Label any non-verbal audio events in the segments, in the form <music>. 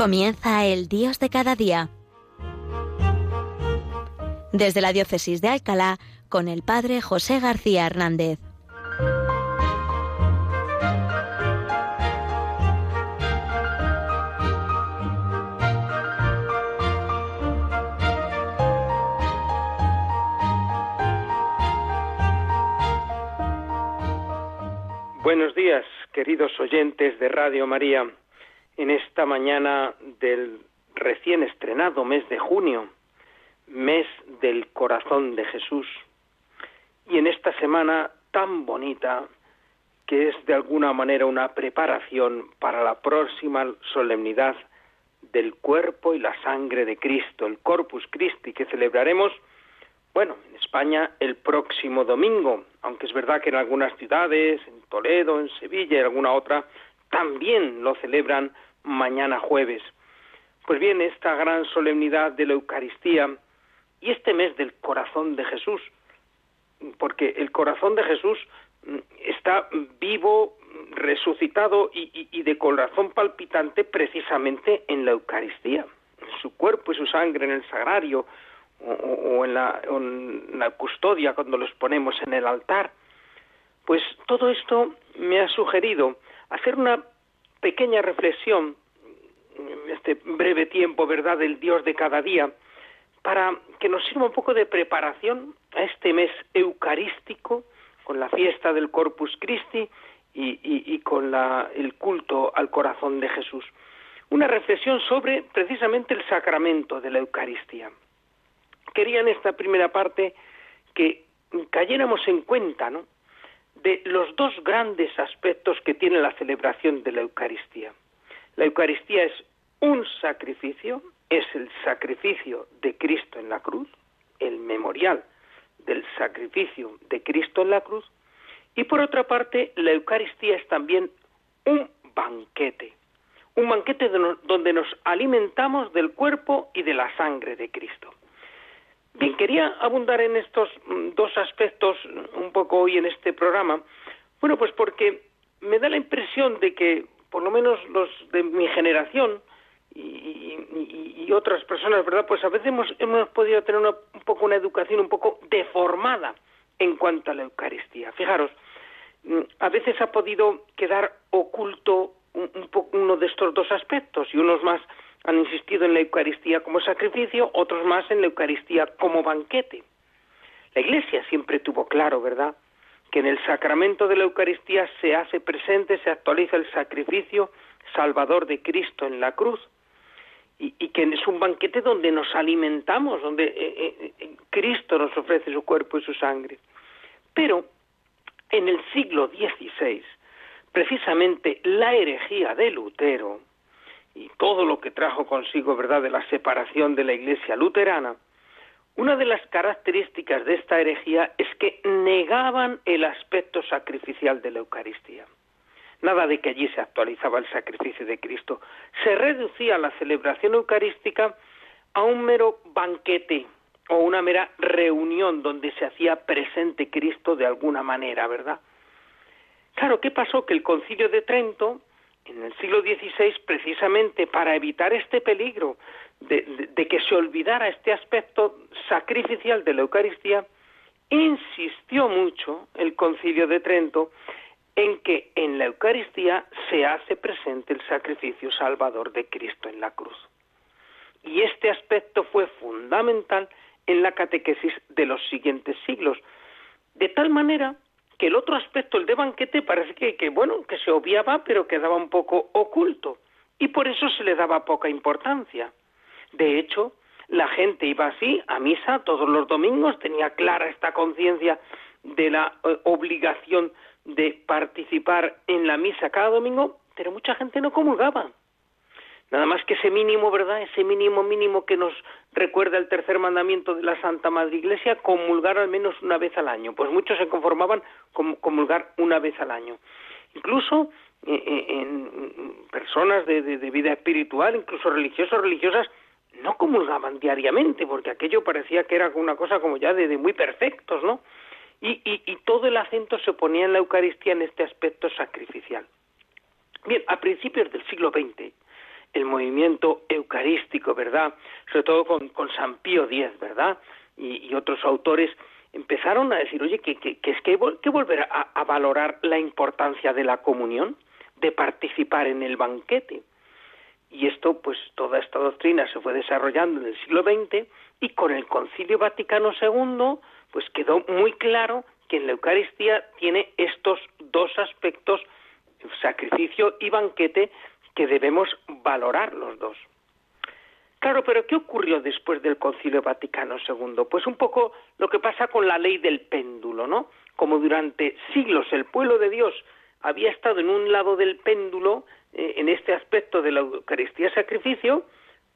Comienza el Dios de cada día. Desde la Diócesis de Alcalá, con el Padre José García Hernández. Buenos días, queridos oyentes de Radio María en esta mañana del recién estrenado mes de junio, mes del corazón de Jesús, y en esta semana tan bonita que es de alguna manera una preparación para la próxima solemnidad del cuerpo y la sangre de Cristo, el Corpus Christi, que celebraremos, bueno, en España el próximo domingo, aunque es verdad que en algunas ciudades, en Toledo, en Sevilla y alguna otra, también lo celebran mañana jueves. Pues bien, esta gran solemnidad de la Eucaristía y este mes del corazón de Jesús, porque el corazón de Jesús mm, está vivo, resucitado y, de corazón palpitante precisamente en la Eucaristía, en su cuerpo y su sangre en el sagrario o, en, la, en la custodia cuando los ponemos en el altar. Pues todo esto me ha sugerido hacer una pequeña reflexión este breve tiempo, ¿verdad?, del Dios de cada día, para que nos sirva un poco de preparación a este mes eucarístico, con la fiesta del Corpus Christi y, con el culto al corazón de Jesús. Una reflexión sobre precisamente el sacramento de la Eucaristía. Quería en esta primera parte que cayéramos en cuenta, ¿no? De los dos grandes aspectos que tiene la celebración de la Eucaristía. La Eucaristía es un sacrificio, es el sacrificio de Cristo en la cruz, el memorial del sacrificio de Cristo en la cruz, y por otra parte, la Eucaristía es también un banquete, un banquete donde nos alimentamos del cuerpo y de la sangre de Cristo. Bien, quería abundar en estos mm, dos aspectos un poco hoy en este programa. Bueno, pues porque me da la impresión de que, por lo menos los de mi generación y, otras personas, ¿verdad? Pues a veces hemos, hemos podido tener un poco una educación un poco deformada en cuanto a la Eucaristía. Fijaros, mm, a veces ha podido quedar oculto un, un uno de estos dos aspectos y unos más han insistido en la Eucaristía como sacrificio, otros más en la Eucaristía como banquete. La Iglesia siempre tuvo claro, ¿verdad?, que en el sacramento de la Eucaristía se hace presente, se actualiza el sacrificio salvador de Cristo en la cruz, y, que es un banquete donde nos alimentamos, donde eh, eh, eh, Cristo nos ofrece su cuerpo y su sangre. Pero en el siglo XVI, precisamente la herejía de Lutero, y todo lo que trajo consigo, ¿verdad?, de la separación de la Iglesia luterana, una de las características de esta herejía es que negaban el aspecto sacrificial de la Eucaristía. Nada de que allí se actualizaba el sacrificio de Cristo. Se reducía la celebración eucarística a un mero banquete o una mera reunión donde se hacía presente Cristo de alguna manera, ¿verdad? Claro, ¿qué pasó? Que el concilio de Trento en el siglo XVI, precisamente para evitar este peligro de, que se olvidara este aspecto sacrificial de la Eucaristía, insistió mucho el concilio de Trento en que en la Eucaristía se hace presente el sacrificio salvador de Cristo en la cruz. Y este aspecto fue fundamental en la catequesis de los siguientes siglos, de tal manera que el otro aspecto, el de banquete, parece que, que, bueno, que se obviaba, pero quedaba un poco oculto, y por eso se le daba poca importancia. De hecho, la gente iba así a misa todos los domingos, tenía clara esta conciencia de la eh, obligación de participar en la misa cada domingo, pero mucha gente no comulgaba. Nada más que ese mínimo, ¿verdad? Ese mínimo mínimo que nos recuerda el tercer mandamiento de la Santa Madre Iglesia, comulgar al menos una vez al año. Pues muchos se conformaban con comulgar una vez al año. Incluso eh, eh, en personas de, vida espiritual, incluso religiosos, religiosas, no comulgaban diariamente, porque aquello parecía que era una cosa como ya de, muy perfectos, ¿no? Y, y todo el acento se ponía en la Eucaristía en este aspecto sacrificial. Bien, a principios del siglo XX, el movimiento eucarístico, ¿verdad? Sobre todo con, San Pío X, ¿verdad? Y, otros autores empezaron a decir, oye, que, es que que volver a, valorar la importancia de la comunión, de participar en el banquete. Y esto, pues toda esta doctrina se fue desarrollando en el siglo XX y con el Concilio Vaticano II, pues quedó muy claro que en la Eucaristía tiene estos dos aspectos, sacrificio y banquete, que debemos valorar los dos. Claro, pero ¿qué ocurrió después del Concilio Vaticano II? Pues un poco lo que pasa con la ley del péndulo, ¿no? Como durante siglos el pueblo de Dios había estado en un lado del péndulo, eh, en este aspecto de la Eucaristía sacrificio,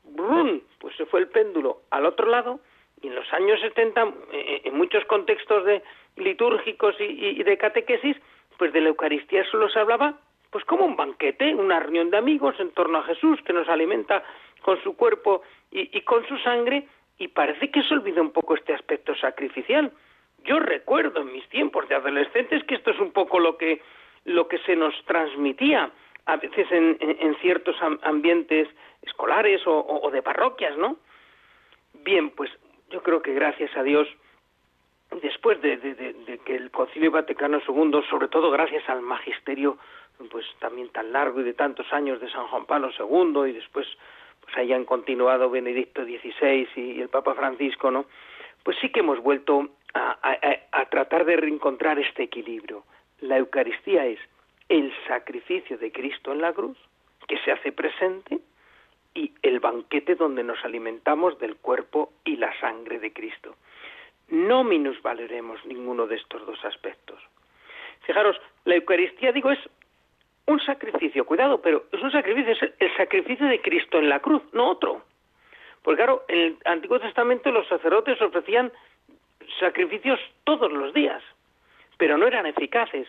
¡brum! pues se fue el péndulo al otro lado, y en los años 70, eh, eh, en muchos contextos de litúrgicos y, y de catequesis, pues de la Eucaristía solo se hablaba pues como un banquete, una reunión de amigos en torno a Jesús que nos alimenta con su cuerpo y, con su sangre, y parece que se olvida un poco este aspecto sacrificial. Yo recuerdo en mis tiempos de adolescentes que esto es un poco lo que, lo que se nos transmitía a veces en, ciertos ambientes escolares o, de parroquias, ¿no? Bien, pues yo creo que gracias a Dios, después de, de que el Concilio Vaticano II, sobre todo gracias al magisterio pues también tan largo y de tantos años de San Juan Pablo II y después pues hayan continuado Benedicto XVI y, el Papa Francisco, ¿no? Pues sí que hemos vuelto a, a tratar de reencontrar este equilibrio. La Eucaristía es el sacrificio de Cristo en la cruz, que se hace presente, y el banquete donde nos alimentamos del cuerpo y la sangre de Cristo. No minusvaleremos ninguno de estos dos aspectos. Fijaros, la Eucaristía, digo, es un sacrificio, cuidado, pero es un sacrificio, es el sacrificio de Cristo en la cruz, no otro. Porque claro, en el Antiguo Testamento los sacerdotes ofrecían sacrificios todos los días, pero no eran eficaces.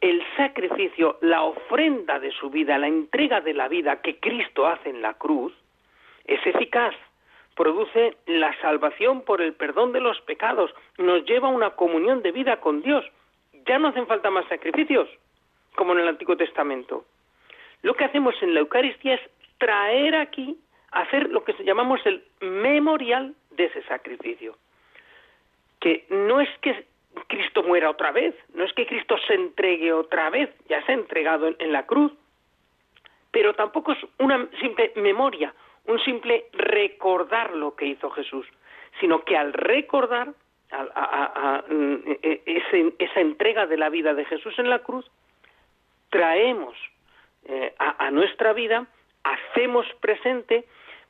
El sacrificio, la ofrenda de su vida, la entrega de la vida que Cristo hace en la cruz, es eficaz, produce la salvación por el perdón de los pecados, nos lleva a una comunión de vida con Dios. Ya no hacen falta más sacrificios como en el Antiguo Testamento. Lo que hacemos en la Eucaristía es traer aquí, hacer lo que llamamos el memorial de ese sacrificio. Que no es que Cristo muera otra vez, no es que Cristo se entregue otra vez, ya se ha entregado en, la cruz, pero tampoco es una simple memoria, un simple recordar lo que hizo Jesús, sino que al recordar a, mm, e, e, esa entrega de la vida de Jesús en la cruz, traemos eh, a, nuestra vida, hacemos presente,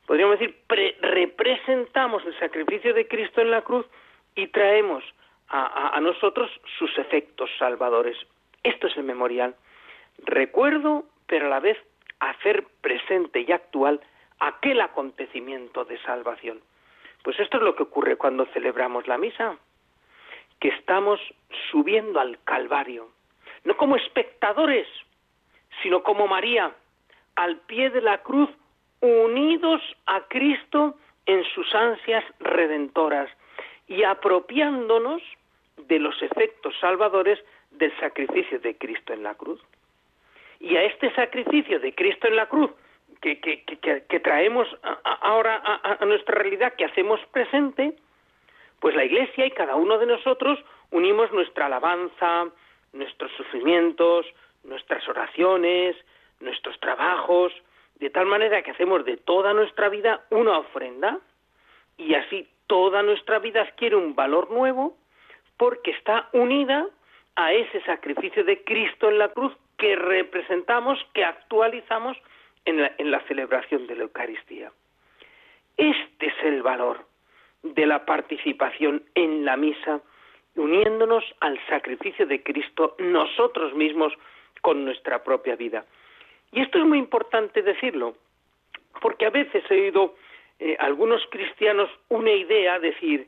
podríamos decir, representamos el sacrificio de Cristo en la cruz y traemos a, a nosotros sus efectos salvadores. Esto es el memorial. Recuerdo, pero a la vez hacer presente y actual aquel acontecimiento de salvación. Pues esto es lo que ocurre cuando celebramos la misa, que estamos subiendo al Calvario, no como espectadores, sino como María, al pie de la cruz, unidos a Cristo en sus ansias redentoras y apropiándonos de los efectos salvadores del sacrificio de Cristo en la cruz. Y a este sacrificio de Cristo en la cruz, que, traemos ahora a nuestra realidad, que hacemos presente, pues la Iglesia y cada uno de nosotros unimos nuestra alabanza, nuestros sufrimientos, nuestras oraciones, nuestros trabajos, de tal manera que hacemos de toda nuestra vida una ofrenda y así toda nuestra vida adquiere un valor nuevo porque está unida a ese sacrificio de Cristo en la cruz que representamos, que actualizamos en la, en la celebración de la Eucaristía. Este es el valor de la participación en la misa uniéndonos al sacrificio de Cristo nosotros mismos con nuestra propia vida. Y esto es muy importante decirlo, porque a veces he oído eh, algunos cristianos una idea decir,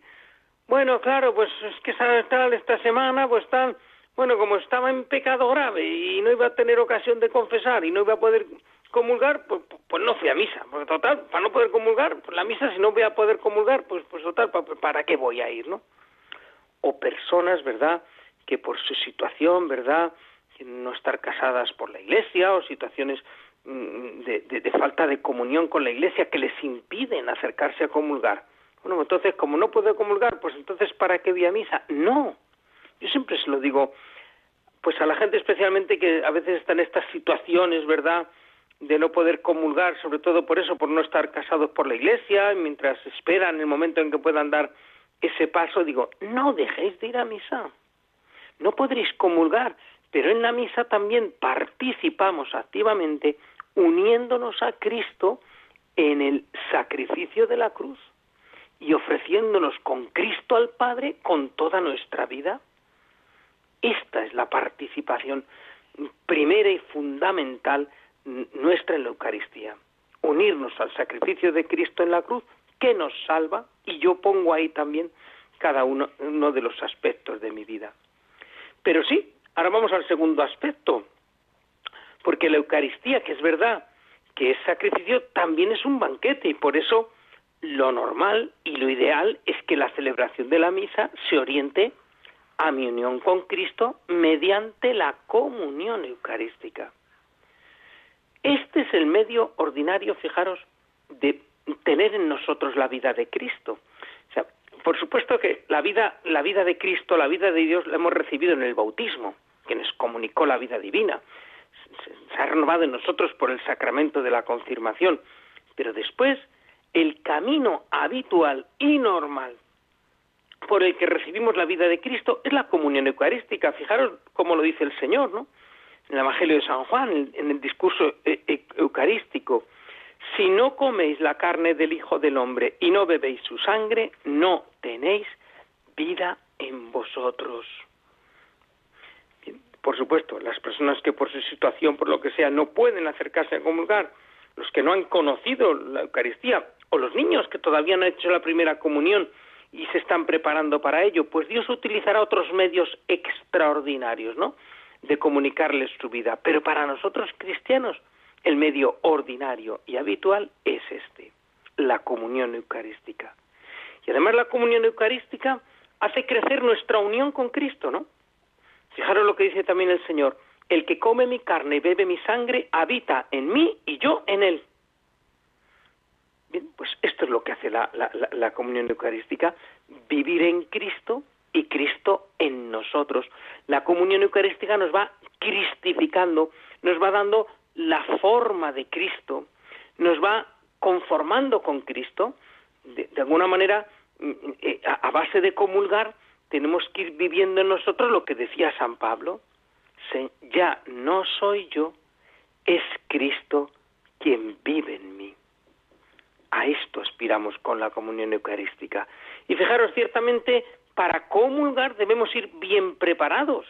bueno, claro, pues es que tal esta semana, pues tal, bueno, como estaba en pecado grave y no iba a tener ocasión de confesar y no iba a poder comulgar, pues, pues no fui a misa, porque total, para no poder comulgar, pues la misa si no voy a poder comulgar, pues, pues total, ¿para qué voy a ir, no? O personas, ¿verdad?, que por su situación, ¿verdad?, no estar casadas por la iglesia o situaciones mm, de, falta de comunión con la Iglesia que les impiden acercarse a comulgar. Bueno, entonces, como no puedo comulgar, pues entonces, ¿para qué voy a misa? No. Yo siempre se lo digo, pues a la gente especialmente que a veces está en estas situaciones, ¿verdad?, de no poder comulgar, sobre todo por eso, por no estar casados por la Iglesia, mientras esperan el momento en que puedan dar ese paso, digo, no dejéis de ir a misa. No podréis comulgar, pero en la misa también participamos activamente uniéndonos a Cristo en el sacrificio de la cruz y ofreciéndonos con Cristo al Padre con toda nuestra vida. Esta es la participación primera y fundamental nuestra en la Eucaristía. Unirnos al sacrificio de Cristo en la cruz que nos salva y yo pongo ahí también cada uno, uno de los aspectos de mi vida. Pero sí, ahora vamos al segundo aspecto, porque la Eucaristía, que es verdad que es sacrificio, también es un banquete y por eso lo normal y lo ideal es que la celebración de la misa se oriente a mi unión con Cristo mediante la comunión eucarística. Este es el medio ordinario, fijaros, de tener en nosotros la vida de Cristo. O sea, por supuesto que la vida, la vida de Cristo, la vida de Dios la hemos recibido en el bautismo, que nos comunicó la vida divina. Se ha renovado en nosotros por el sacramento de la confirmación. Pero después, el camino habitual y normal por el que recibimos la vida de Cristo es la comunión eucarística. Fijaros cómo lo dice el Señor, ¿no? En el Evangelio de San Juan, en el discurso e, e, eucarístico si no coméis la carne del Hijo del Hombre y no bebéis su sangre, no tenéis vida en vosotros. por supuesto, las personas que por su situación, por lo que sea, no pueden acercarse a comulgar, los que no han conocido la Eucaristía, o los niños que todavía no han hecho la primera comunión y se están preparando para ello, pues Dios utilizará otros medios extraordinarios, ¿no? De comunicarles su vida. Pero para nosotros cristianos, el medio ordinario y habitual es este, la comunión eucarística. Y además la comunión eucarística hace crecer nuestra unión con Cristo, ¿no? Fijaros lo que dice también el Señor, el que come mi carne y bebe mi sangre habita en mí y yo en él. Bien, pues esto es lo que hace la, la comunión eucarística, vivir en Cristo y Cristo en nosotros. La comunión eucarística nos va cristificando, nos va dando la forma de Cristo, nos va conformando con Cristo, de, alguna manera, mm, eh, a, base de comulgar, tenemos que ir viviendo en nosotros lo que decía San Pablo, ya no soy yo, es Cristo quien vive en mí. A esto aspiramos con la comunión eucarística. Y fijaros, ciertamente, para comulgar debemos ir bien preparados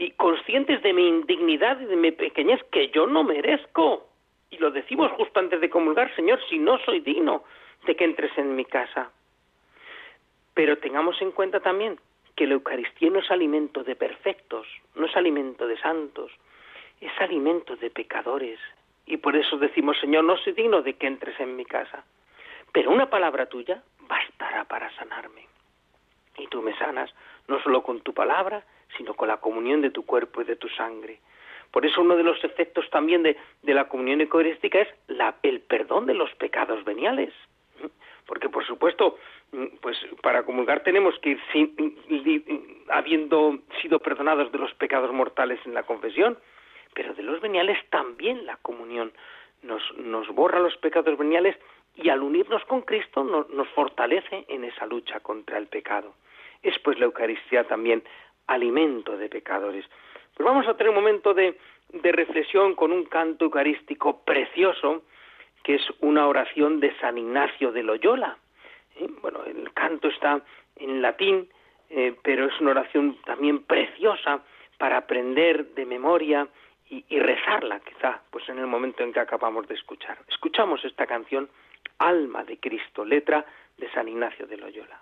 y conscientes de mi indignidad y de mi pequeñez que yo no merezco. Y lo decimos justo antes de comulgar, Señor, si no soy digno de que entres en mi casa. Pero tengamos en cuenta también que la Eucaristía no es alimento de perfectos, no es alimento de santos, es alimento de pecadores. Y por eso decimos, Señor, no soy digno de que entres en mi casa. Pero una palabra tuya bastará para sanarme. Y tú me sanas no solo con tu palabra, sino con la comunión de tu cuerpo y de tu sangre. Por eso uno de los efectos también de, la comunión eucarística es el perdón de los pecados veniales. Porque, por supuesto, pues para comulgar tenemos que ir sin, habiendo sido perdonados de los pecados mortales en la confesión, pero de los veniales también la comunión nos, nos borra los pecados veniales y al unirnos con Cristo nos fortalece en esa lucha contra el pecado. Es pues la Eucaristía también alimento de pecadores. Pues vamos a tener un momento de, reflexión con un canto eucarístico precioso, que es una oración de San Ignacio de Loyola. ¿Eh? Bueno, el canto está en latín, eh, pero es una oración también preciosa para aprender de memoria y, y, rezarla, quizá, pues en el momento en que acabamos de escuchar. Escuchamos esta canción, Alma de Cristo, letra de San Ignacio de Loyola.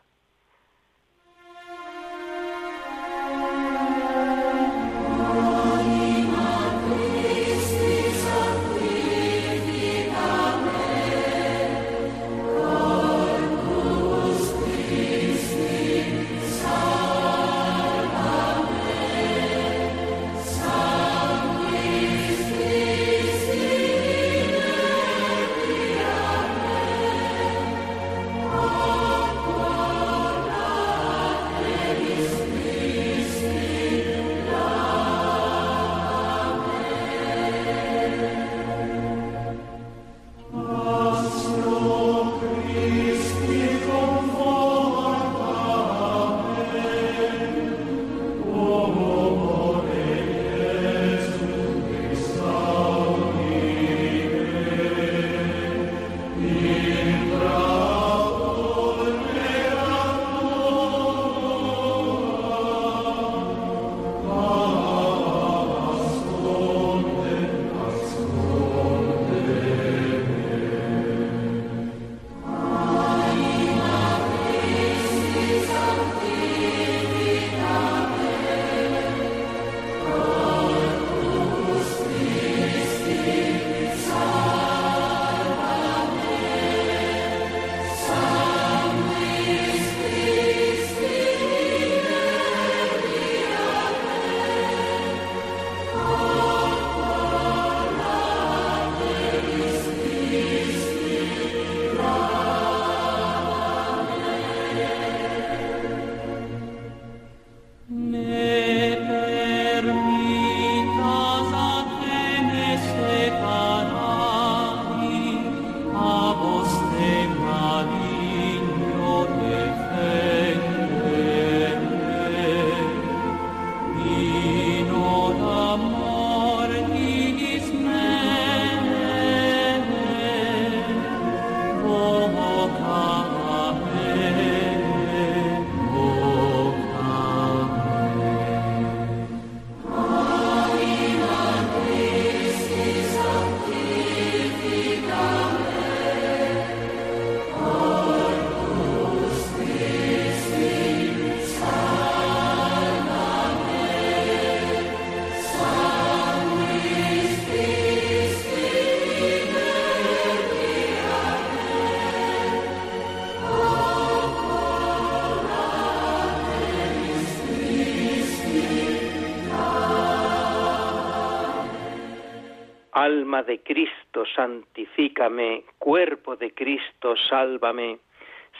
Alma de Cristo, santifícame, cuerpo de Cristo, sálvame,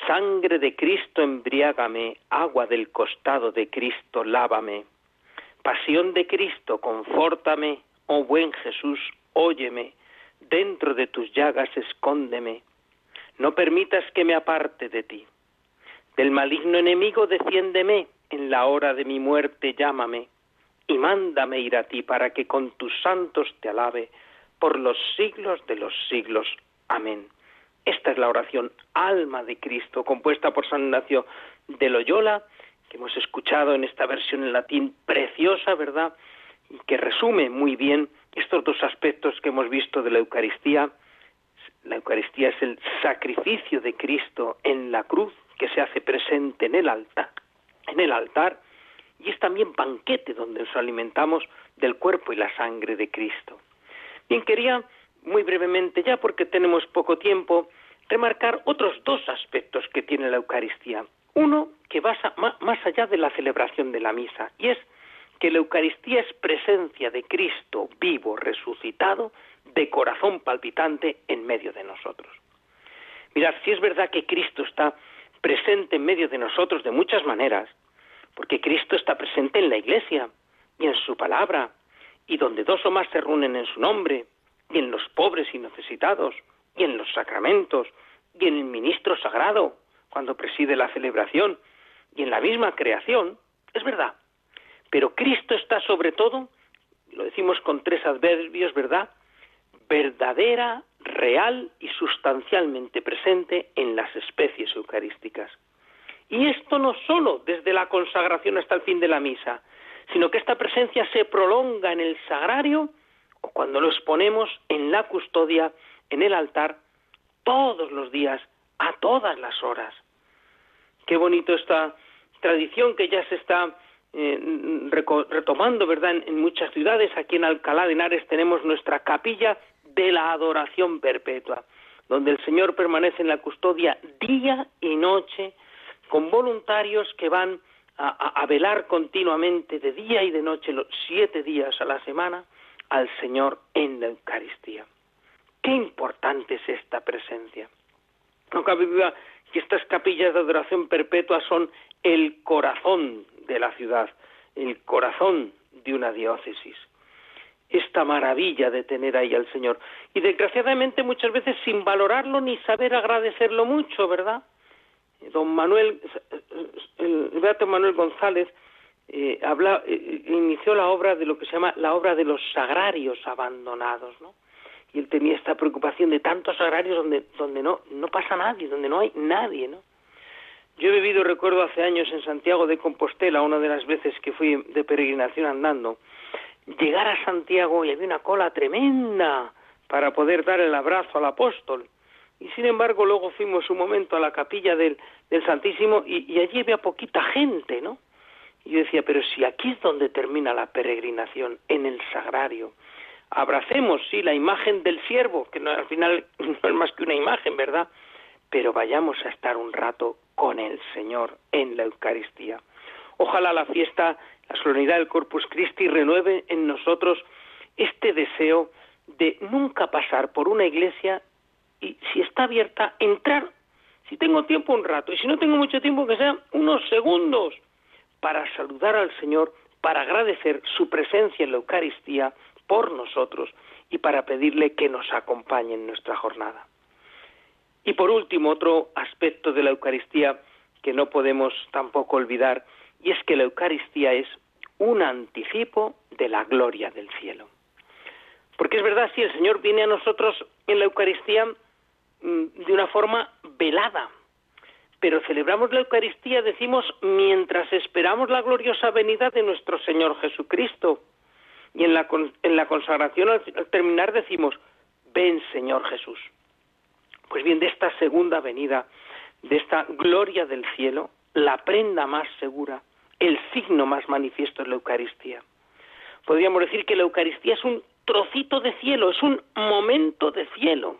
sangre de Cristo, embriágame, agua del costado de Cristo, lávame. Pasión de Cristo, confórtame, oh buen Jesús, óyeme, dentro de tus llagas escóndeme, no permitas que me aparte de ti. Del maligno enemigo defiéndeme, en la hora de mi muerte llámame, y mándame ir a ti para que con tus santos te alabe por los siglos de los siglos. Amén. Esta es la oración Alma de Cristo, compuesta por San Ignacio de Loyola, que hemos escuchado en esta versión en latín preciosa, ¿verdad? Y que resume muy bien estos dos aspectos que hemos visto de la Eucaristía. La Eucaristía es el sacrificio de Cristo en la cruz que se hace presente en el altar, en el altar y es también banquete donde nos alimentamos del cuerpo y la sangre de Cristo. Bien, quería muy brevemente, ya porque tenemos poco tiempo, remarcar otros dos aspectos que tiene la Eucaristía. Uno que va más allá de la celebración de la misa, y es que la Eucaristía es presencia de Cristo vivo, resucitado, de corazón palpitante en medio de nosotros. Mirad, si es verdad que Cristo está presente en medio de nosotros de muchas maneras, porque Cristo está presente en la Iglesia y en su palabra, y donde dos o más se reúnen en su nombre, y en los pobres y necesitados, y en los sacramentos, y en el ministro sagrado, cuando preside la celebración, y en la misma creación, es verdad. Pero Cristo está sobre todo, lo decimos con tres adverbios, ¿verdad? Verdadera, real y sustancialmente presente en las especies eucarísticas. Y esto no solo desde la consagración hasta el fin de la misa, sino que esta presencia se prolonga en el sagrario o cuando lo exponemos en la custodia, en el altar, todos los días, a todas las horas. Qué bonito esta tradición que ya se está eh, retomando, ¿verdad? En, muchas ciudades, aquí en Alcalá de Henares tenemos nuestra capilla de la adoración perpetua, donde el Señor permanece en la custodia día y noche, con voluntarios que van a, velar continuamente de día y de noche, los siete días a la semana, al Señor en la Eucaristía. Qué importante es esta presencia. No cabe duda que estas capillas de adoración perpetua son el corazón de la ciudad, el corazón de una diócesis. Esta maravilla de tener ahí al Señor. Y desgraciadamente muchas veces sin valorarlo ni saber agradecerlo mucho, ¿verdad? Don Manuel, el Beato Manuel González, eh, habla, eh, inició la obra de lo que se llama la obra de los sagrarios abandonados, ¿no? Y él tenía esta preocupación de tantos sagrarios donde, donde no, no pasa nadie, donde no hay nadie, ¿no? Yo he vivido, recuerdo, hace años en Santiago de Compostela, una de las veces que fui de peregrinación andando, llegar a Santiago y había una cola tremenda para poder dar el abrazo al apóstol. Y sin embargo, luego fuimos un momento a la capilla del, del Santísimo y, y, allí había poquita gente, ¿no? Y yo decía, pero si aquí es donde termina la peregrinación, en el sagrario. Abracemos, sí, la imagen del siervo, que no, al final <laughs> no es más que una imagen, ¿verdad? Pero vayamos a estar un rato con el Señor en la Eucaristía. Ojalá la fiesta, la solemnidad del Corpus Christi renueve en nosotros este deseo de nunca pasar por una iglesia y si está abierta, entrar, si tengo tiempo un rato, y si no tengo mucho tiempo, que sean unos segundos, para saludar al Señor, para agradecer su presencia en la Eucaristía por nosotros y para pedirle que nos acompañe en nuestra jornada. Y por último, otro aspecto de la Eucaristía que no podemos tampoco olvidar, y es que la Eucaristía es un anticipo de la gloria del cielo. Porque es verdad, si el Señor viene a nosotros en la Eucaristía de una forma velada, pero celebramos la Eucaristía, decimos, mientras esperamos la gloriosa venida de nuestro Señor Jesucristo. Y en la, en la consagración al, terminar decimos, ven Señor Jesús. Pues bien, de esta segunda venida, de esta gloria del cielo, la prenda más segura, el signo más manifiesto es la Eucaristía. Podríamos decir que la Eucaristía es un trocito de cielo, es un momento de cielo.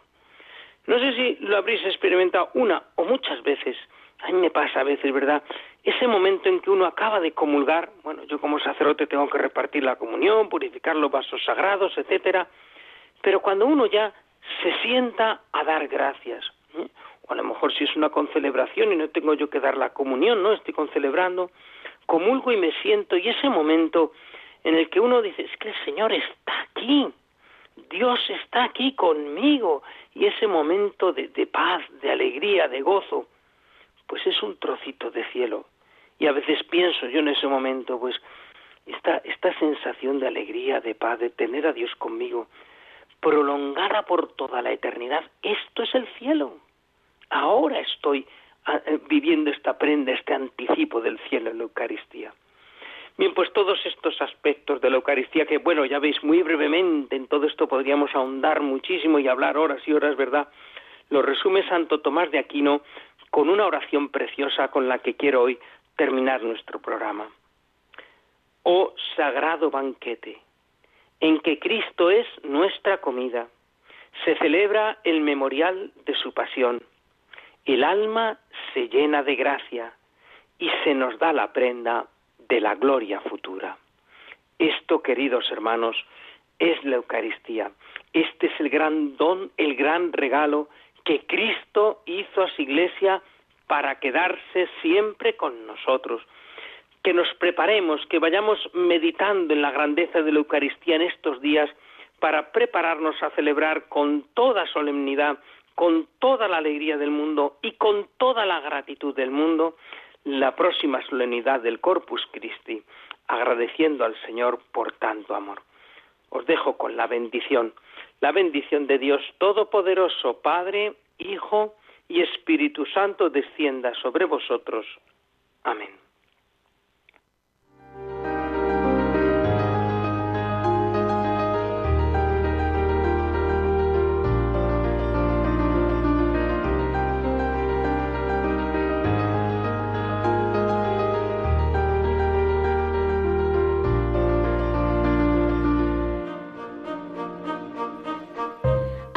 No sé si lo habréis experimentado una o muchas veces. A mí me pasa a veces, ¿verdad? Ese momento en que uno acaba de comulgar, bueno, yo como sacerdote tengo que repartir la comunión, purificar los vasos sagrados, etcétera. Pero cuando uno ya se sienta a dar gracias, ¿eh? o a lo mejor si es una concelebración y no tengo yo que dar la comunión, no estoy concelebrando, comulgo y me siento y ese momento en el que uno dice, es que el Señor está aquí, Dios está aquí conmigo y ese momento de, paz, de alegría, de gozo, pues es un trocito de cielo. Y a veces pienso yo en ese momento, pues esta, esta sensación de alegría, de paz, de tener a Dios conmigo, prolongada por toda la eternidad, esto es el cielo. Ahora estoy ah, eh, viviendo esta prenda, este anticipo del cielo en la Eucaristía. Bien, pues todos estos aspectos de la Eucaristía, que bueno, ya veis muy brevemente, en todo esto podríamos ahondar muchísimo y hablar horas y horas, ¿verdad? Lo resume Santo Tomás de Aquino con una oración preciosa con la que quiero hoy terminar nuestro programa. Oh sagrado banquete, en que Cristo es nuestra comida, se celebra el memorial de su pasión. El alma se llena de gracia y se nos da la prenda de la gloria futura. Esto, queridos hermanos, es la Eucaristía. Este es el gran don, el gran regalo que Cristo hizo a su iglesia para quedarse siempre con nosotros. Que nos preparemos, que vayamos meditando en la grandeza de la Eucaristía en estos días para prepararnos a celebrar con toda solemnidad, con toda la alegría del mundo y con toda la gratitud del mundo la próxima solemnidad del Corpus Christi, agradeciendo al Señor por tanto amor. Os dejo con la bendición, la bendición de Dios Todopoderoso, Padre, Hijo y Espíritu Santo descienda sobre vosotros. Amén.